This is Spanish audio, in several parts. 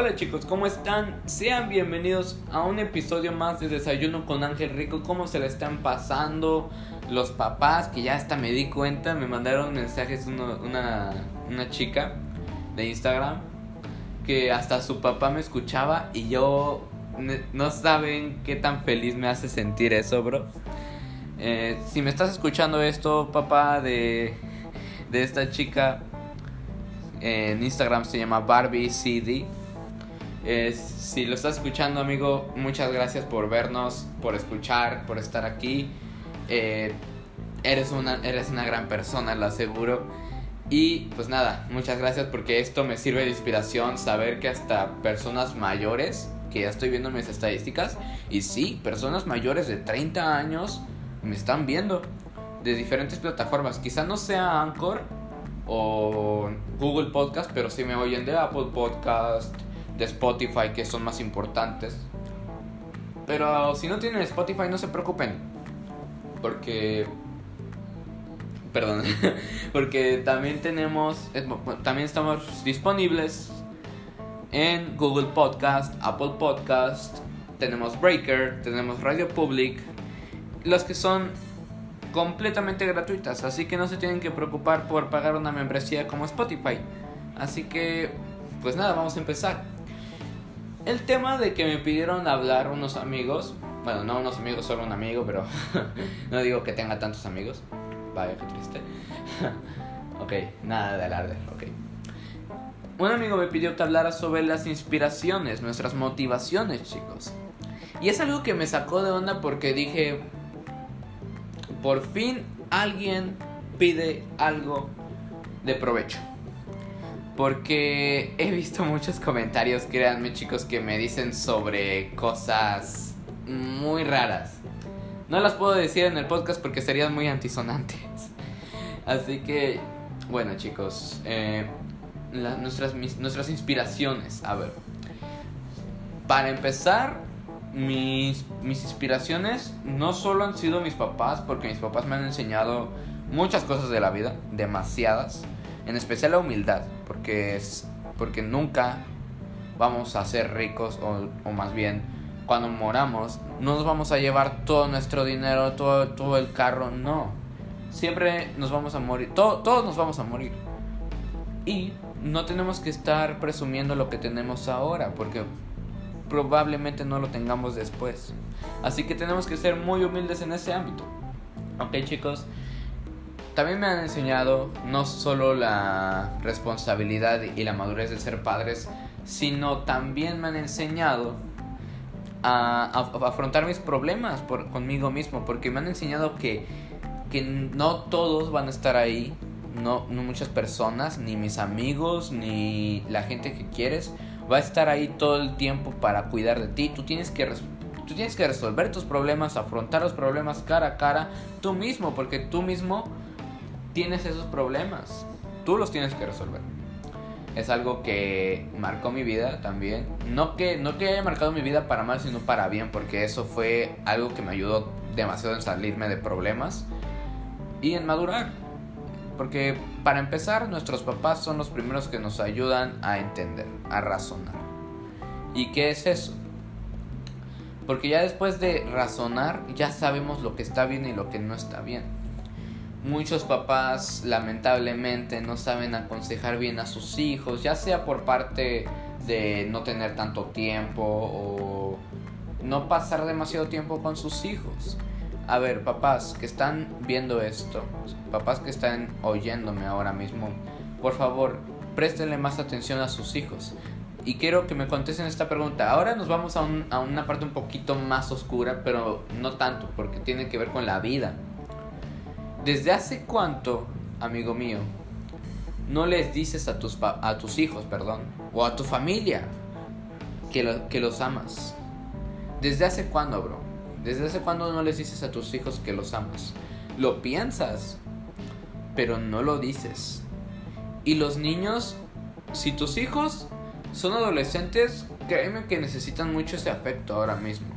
Hola chicos, ¿cómo están? Sean bienvenidos a un episodio más de Desayuno con Ángel Rico. ¿Cómo se le están pasando los papás? Que ya hasta me di cuenta, me mandaron mensajes una, una chica de Instagram que hasta su papá me escuchaba y yo no saben qué tan feliz me hace sentir eso, bro. Eh, si me estás escuchando esto, papá de, de esta chica, en Instagram se llama Barbie CD. Si lo estás escuchando, amigo, muchas gracias por vernos, por escuchar, por estar aquí. Eh, eres, una, eres una gran persona, lo aseguro. Y pues nada, muchas gracias porque esto me sirve de inspiración saber que hasta personas mayores, que ya estoy viendo mis estadísticas, y sí, personas mayores de 30 años me están viendo de diferentes plataformas. Quizá no sea Anchor o Google Podcast, pero sí me oyen de Apple Podcast, de Spotify, que son más importantes. Pero si no tienen Spotify, no se preocupen. Porque. Perdón. porque también tenemos. También estamos disponibles en Google Podcast, Apple Podcast. Tenemos Breaker, tenemos Radio Public. Los que son completamente gratuitas, así que no se tienen que preocupar por pagar una membresía como Spotify. Así que, pues nada, vamos a empezar. El tema de que me pidieron hablar unos amigos, bueno, no unos amigos, solo un amigo, pero no digo que tenga tantos amigos. Vaya, qué triste. ok, nada de alarde, ok. Un amigo me pidió que hablara sobre las inspiraciones, nuestras motivaciones, chicos. Y es algo que me sacó de onda porque dije, por fin alguien pide algo de provecho. Porque he visto muchos comentarios, créanme chicos, que me dicen sobre cosas muy raras. No las puedo decir en el podcast porque serían muy antisonantes. Así que, bueno chicos, eh, nuestras, nuestras inspiraciones. A ver, para empezar, mis, mis inspiraciones no solo han sido mis papás, porque mis papás me han enseñado muchas cosas de la vida, demasiadas, en especial la humildad, porque, es, porque nunca vamos a ser ricos, o, o más bien, cuando moramos, no nos vamos a llevar todo nuestro dinero, todo, todo el carro, no. Siempre nos vamos a morir, todo, todos nos vamos a morir. Y no tenemos que estar presumiendo lo que tenemos ahora, porque probablemente no lo tengamos después. Así que tenemos que ser muy humildes en ese ámbito. Ok chicos, también me han enseñado no solo la responsabilidad y la madurez de ser padres, sino también me han enseñado a, afrontar mis problemas conmigo mismo, porque me han enseñado que, que no todos van a estar ahí, no, no muchas personas, ni mis amigos, ni la gente que quieres, va a estar ahí todo el tiempo para cuidar de ti. Tú tienes que tú tienes que resolver tus problemas, afrontar los problemas cara a cara tú mismo, porque tú mismo tienes esos problemas. Tú los tienes que resolver. Es algo que marcó mi vida también. No que, no que haya marcado mi vida para mal, sino para bien, porque eso fue algo que me ayudó demasiado en salirme de problemas y en madurar. Porque para empezar, nuestros papás son los primeros que nos ayudan a entender, a razonar. ¿Y qué es eso? Porque ya después de razonar, ya sabemos lo que está bien y lo que no está bien. Muchos papás lamentablemente no saben aconsejar bien a sus hijos, ya sea por parte de no tener tanto tiempo o no pasar demasiado tiempo con sus hijos. A ver, papás que están viendo esto, papás que están oyéndome ahora mismo, por favor, préstenle más atención a sus hijos. Y quiero que me contesten esta pregunta. Ahora nos vamos a, a una parte un poquito más oscura, pero no tanto, porque tiene que ver con la vida. ¿Desde hace cuánto, amigo mío, no les dices a tus, a tus hijos, perdón, o a tu familia que, que los amas? ¿Desde hace cuándo, bro? ¿Desde hace cuándo no les dices a tus hijos que los amas? Lo piensas, pero no lo dices. Y los niños, si tus hijos son adolescentes, créeme que necesitan mucho ese afecto ahora mismo.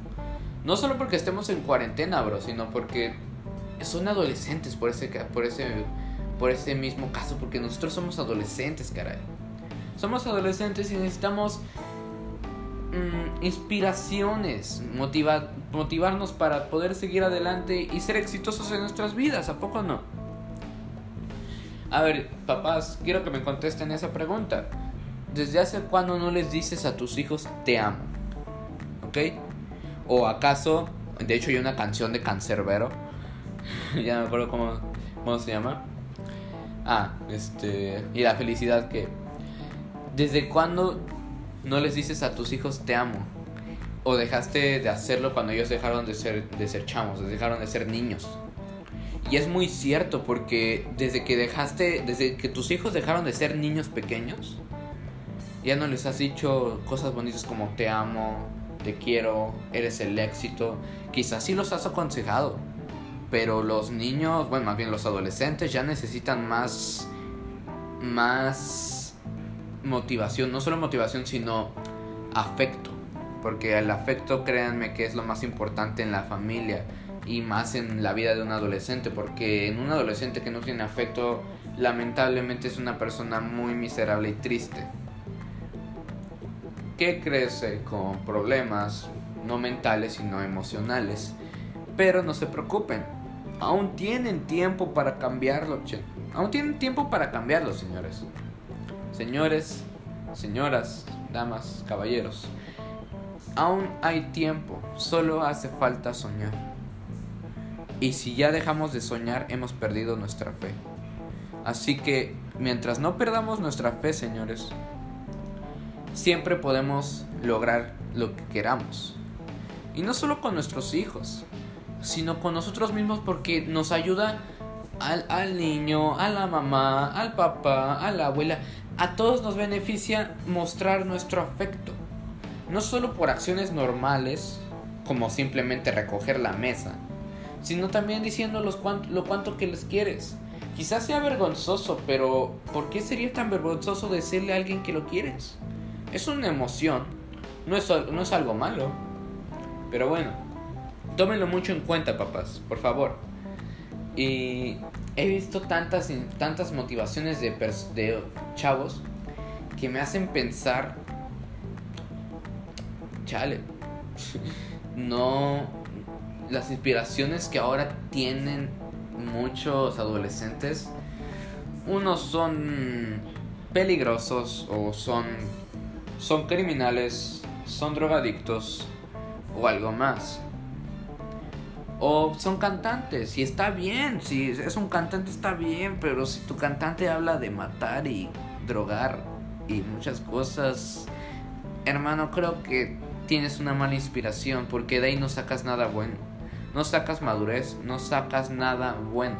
No solo porque estemos en cuarentena, bro, sino porque son adolescentes por ese, por ese, por ese mismo caso, porque nosotros somos adolescentes, caray. Somos adolescentes y necesitamos mm, inspiraciones, motiva, motivarnos para poder seguir adelante y ser exitosos en nuestras vidas, ¿a poco no? A ver, papás, quiero que me contesten esa pregunta. ¿Desde hace cuándo no les dices a tus hijos te amo? ¿Ok? ¿O acaso, de hecho hay una canción de Cancerbero, ya me acuerdo cómo, cómo se llama. Ah, este, y la felicidad que... ¿Desde cuándo no les dices a tus hijos te amo? ¿O dejaste de hacerlo cuando ellos dejaron de ser, de ser chamos, dejaron de ser niños? Y es muy cierto porque desde que dejaste, desde que tus hijos dejaron de ser niños pequeños, ya no les has dicho cosas bonitas como te amo, te quiero, eres el éxito. Quizás sí los has aconsejado, pero los niños, bueno, más bien los adolescentes ya necesitan más, más motivación, no solo motivación, sino afecto. Porque el afecto, créanme que es lo más importante en la familia y más en la vida de un adolescente, porque en un adolescente que no tiene afecto, lamentablemente es una persona muy miserable y triste que crece con problemas no mentales sino emocionales. Pero no se preocupen, aún tienen tiempo para cambiarlo. Aún tienen tiempo para cambiarlo, señores. Señores, señoras, damas, caballeros. Aún hay tiempo, solo hace falta soñar. Y si ya dejamos de soñar, hemos perdido nuestra fe. Así que, mientras no perdamos nuestra fe, señores, siempre podemos lograr lo que queramos. Y no solo con nuestros hijos, sino con nosotros mismos porque nos ayuda al, niño, a la mamá, al papá, a la abuela. A todos nos beneficia mostrar nuestro afecto. No solo por acciones normales, como simplemente recoger la mesa, sino también diciéndolos lo cuánto que les quieres. Quizás sea vergonzoso, pero ¿por qué sería tan vergonzoso decirle a alguien que lo quieres? Es una emoción, no es, no es algo malo. Pero bueno, tómenlo mucho en cuenta, papás, por favor. Y he visto tantas, tantas motivaciones de, de chavos que me hacen pensar, chale, no, las inspiraciones que ahora tienen muchos adolescentes, unos son peligrosos o son son criminales, son drogadictos o algo más. O son cantantes y está bien, si es un cantante está bien, pero si tu cantante habla de matar y drogar y muchas cosas, hermano, creo que tienes una mala inspiración porque de ahí no sacas nada bueno. No sacas madurez, no sacas nada bueno.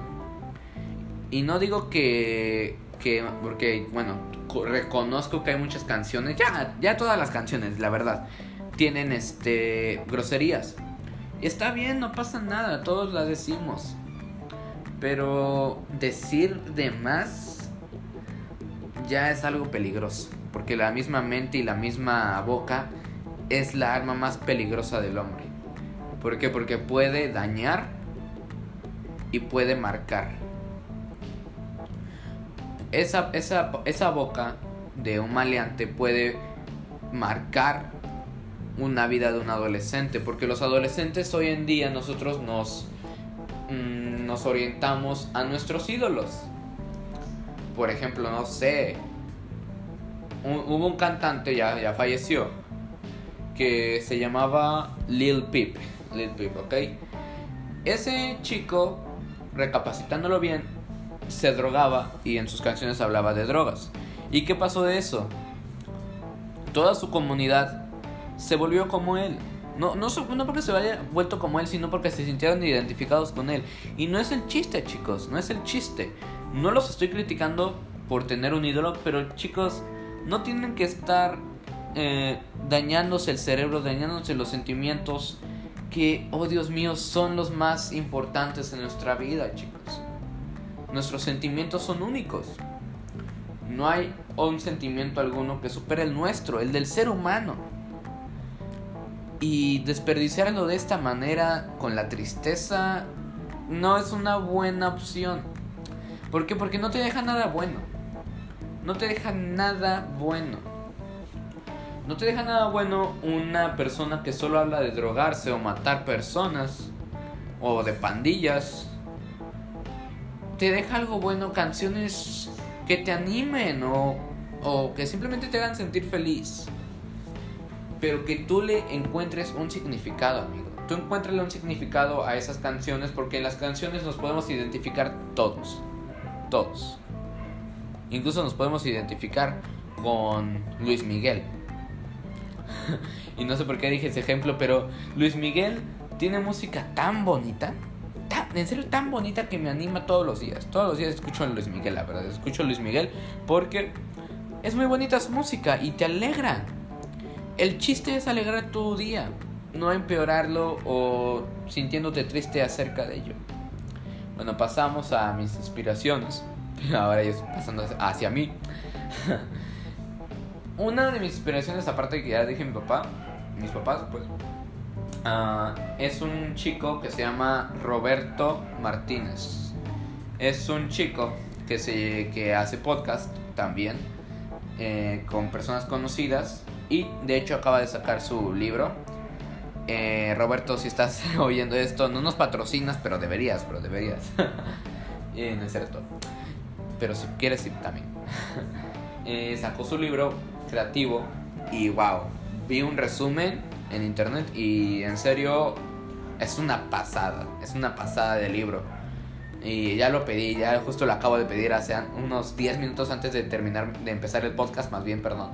Y no digo que que porque bueno, reconozco que hay muchas canciones, ya ya todas las canciones, la verdad, tienen este groserías. Y está bien, no pasa nada, todos las decimos. Pero decir de más ya es algo peligroso, porque la misma mente y la misma boca es la arma más peligrosa del hombre. ¿Por qué? Porque puede dañar y puede marcar esa, esa, esa boca de un maleante puede marcar una vida de un adolescente, porque los adolescentes hoy en día nosotros nos, mm, nos orientamos a nuestros ídolos. Por ejemplo, no sé, hubo un cantante, ya, ya falleció, que se llamaba Lil Peep, Lil Peep, ¿ok? Ese chico, recapacitándolo bien, se drogaba y en sus canciones hablaba de drogas. ¿Y qué pasó de eso? Toda su comunidad se volvió como él. No, no, no porque se haya vuelto como él, sino porque se sintieron identificados con él. Y no es el chiste, chicos, no es el chiste. No los estoy criticando por tener un ídolo, pero chicos, no tienen que estar eh, dañándose el cerebro, dañándose los sentimientos que, oh Dios mío, son los más importantes en nuestra vida, chicos. Nuestros sentimientos son únicos. No hay un sentimiento alguno que supere el nuestro, el del ser humano. Y desperdiciarlo de esta manera, con la tristeza, no es una buena opción. ¿Por qué? Porque no te deja nada bueno. No te deja nada bueno. No te deja nada bueno una persona que solo habla de drogarse o matar personas o de pandillas. Te deja algo bueno, canciones que te animen o, o que simplemente te hagan sentir feliz. Pero que tú le encuentres un significado, amigo. Tú encuentres un significado a esas canciones porque en las canciones nos podemos identificar todos. Todos. Incluso nos podemos identificar con Luis Miguel. y no sé por qué dije ese ejemplo, pero Luis Miguel tiene música tan bonita, tan, en serio tan bonita que me anima todos los días. Todos los días escucho a Luis Miguel, la verdad. Escucho a Luis Miguel porque es muy bonita su música y te alegra. El chiste es alegrar tu día, no empeorarlo o sintiéndote triste acerca de ello. Bueno, pasamos a mis inspiraciones. Ahora estoy pasando hacia mí. Una de mis inspiraciones, aparte que ya dije mi papá, mis papás, pues, uh, es un chico que se llama Roberto Martínez. Es un chico que, se, que hace podcast también eh, con personas conocidas y de hecho acaba de sacar su libro. Eh, Roberto, si estás oyendo esto, no nos patrocinas, pero deberías, pero deberías. y no es cierto. Pero si quieres, sí, también. Eh, sacó su libro creativo y wow, vi un resumen en internet y en serio es una pasada, es una pasada de libro. Y ya lo pedí, ya justo lo acabo de pedir hace unos 10 minutos antes de terminar, de empezar el podcast, más bien, perdón.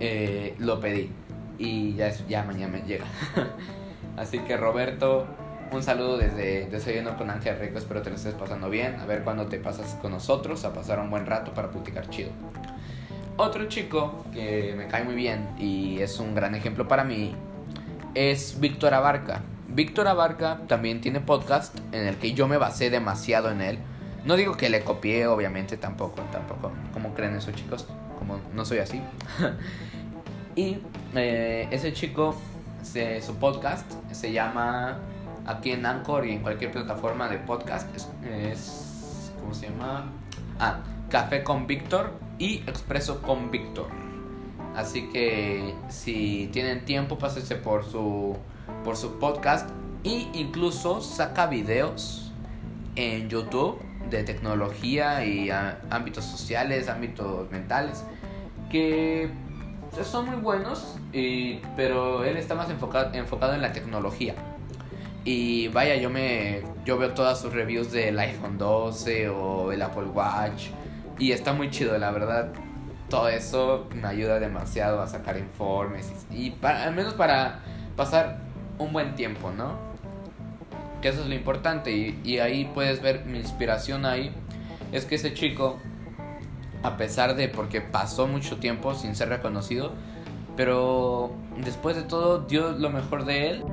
Eh, lo pedí y ya, ya mañana me llega. Así que Roberto, un saludo desde Desayuno con Ángel Rico, espero te lo estés pasando bien. A ver cuándo te pasas con nosotros a pasar un buen rato para platicar chido. Otro chico que me cae muy bien y es un gran ejemplo para mí es Víctor Abarca. Víctor Abarca también tiene podcast en el que yo me basé demasiado en él. No digo que le copié, obviamente, tampoco, tampoco. ¿Cómo creen esos chicos? Como no soy así. y eh, ese chico, su podcast se llama aquí en Anchor y en cualquier plataforma de podcast. Es, ¿cómo se llama? Ah, Café con Víctor y Expreso con Víctor. Así que si tienen tiempo, pásense por su, por su podcast. Y incluso saca videos en YouTube de tecnología y ámbitos sociales, ámbitos mentales, que son muy buenos, y, pero él está más enfocado, enfocado en la tecnología. Y vaya, yo me yo veo todas sus reviews del iPhone 12 o el Apple Watch y está muy chido, la verdad todo eso me ayuda demasiado a sacar informes y, al menos para pasar un buen tiempo, ¿no? Que eso es lo importante y, ahí puedes ver mi inspiración ahí. Es que ese chico, a pesar de porque pasó mucho tiempo sin ser reconocido, pero después de todo dio lo mejor de él.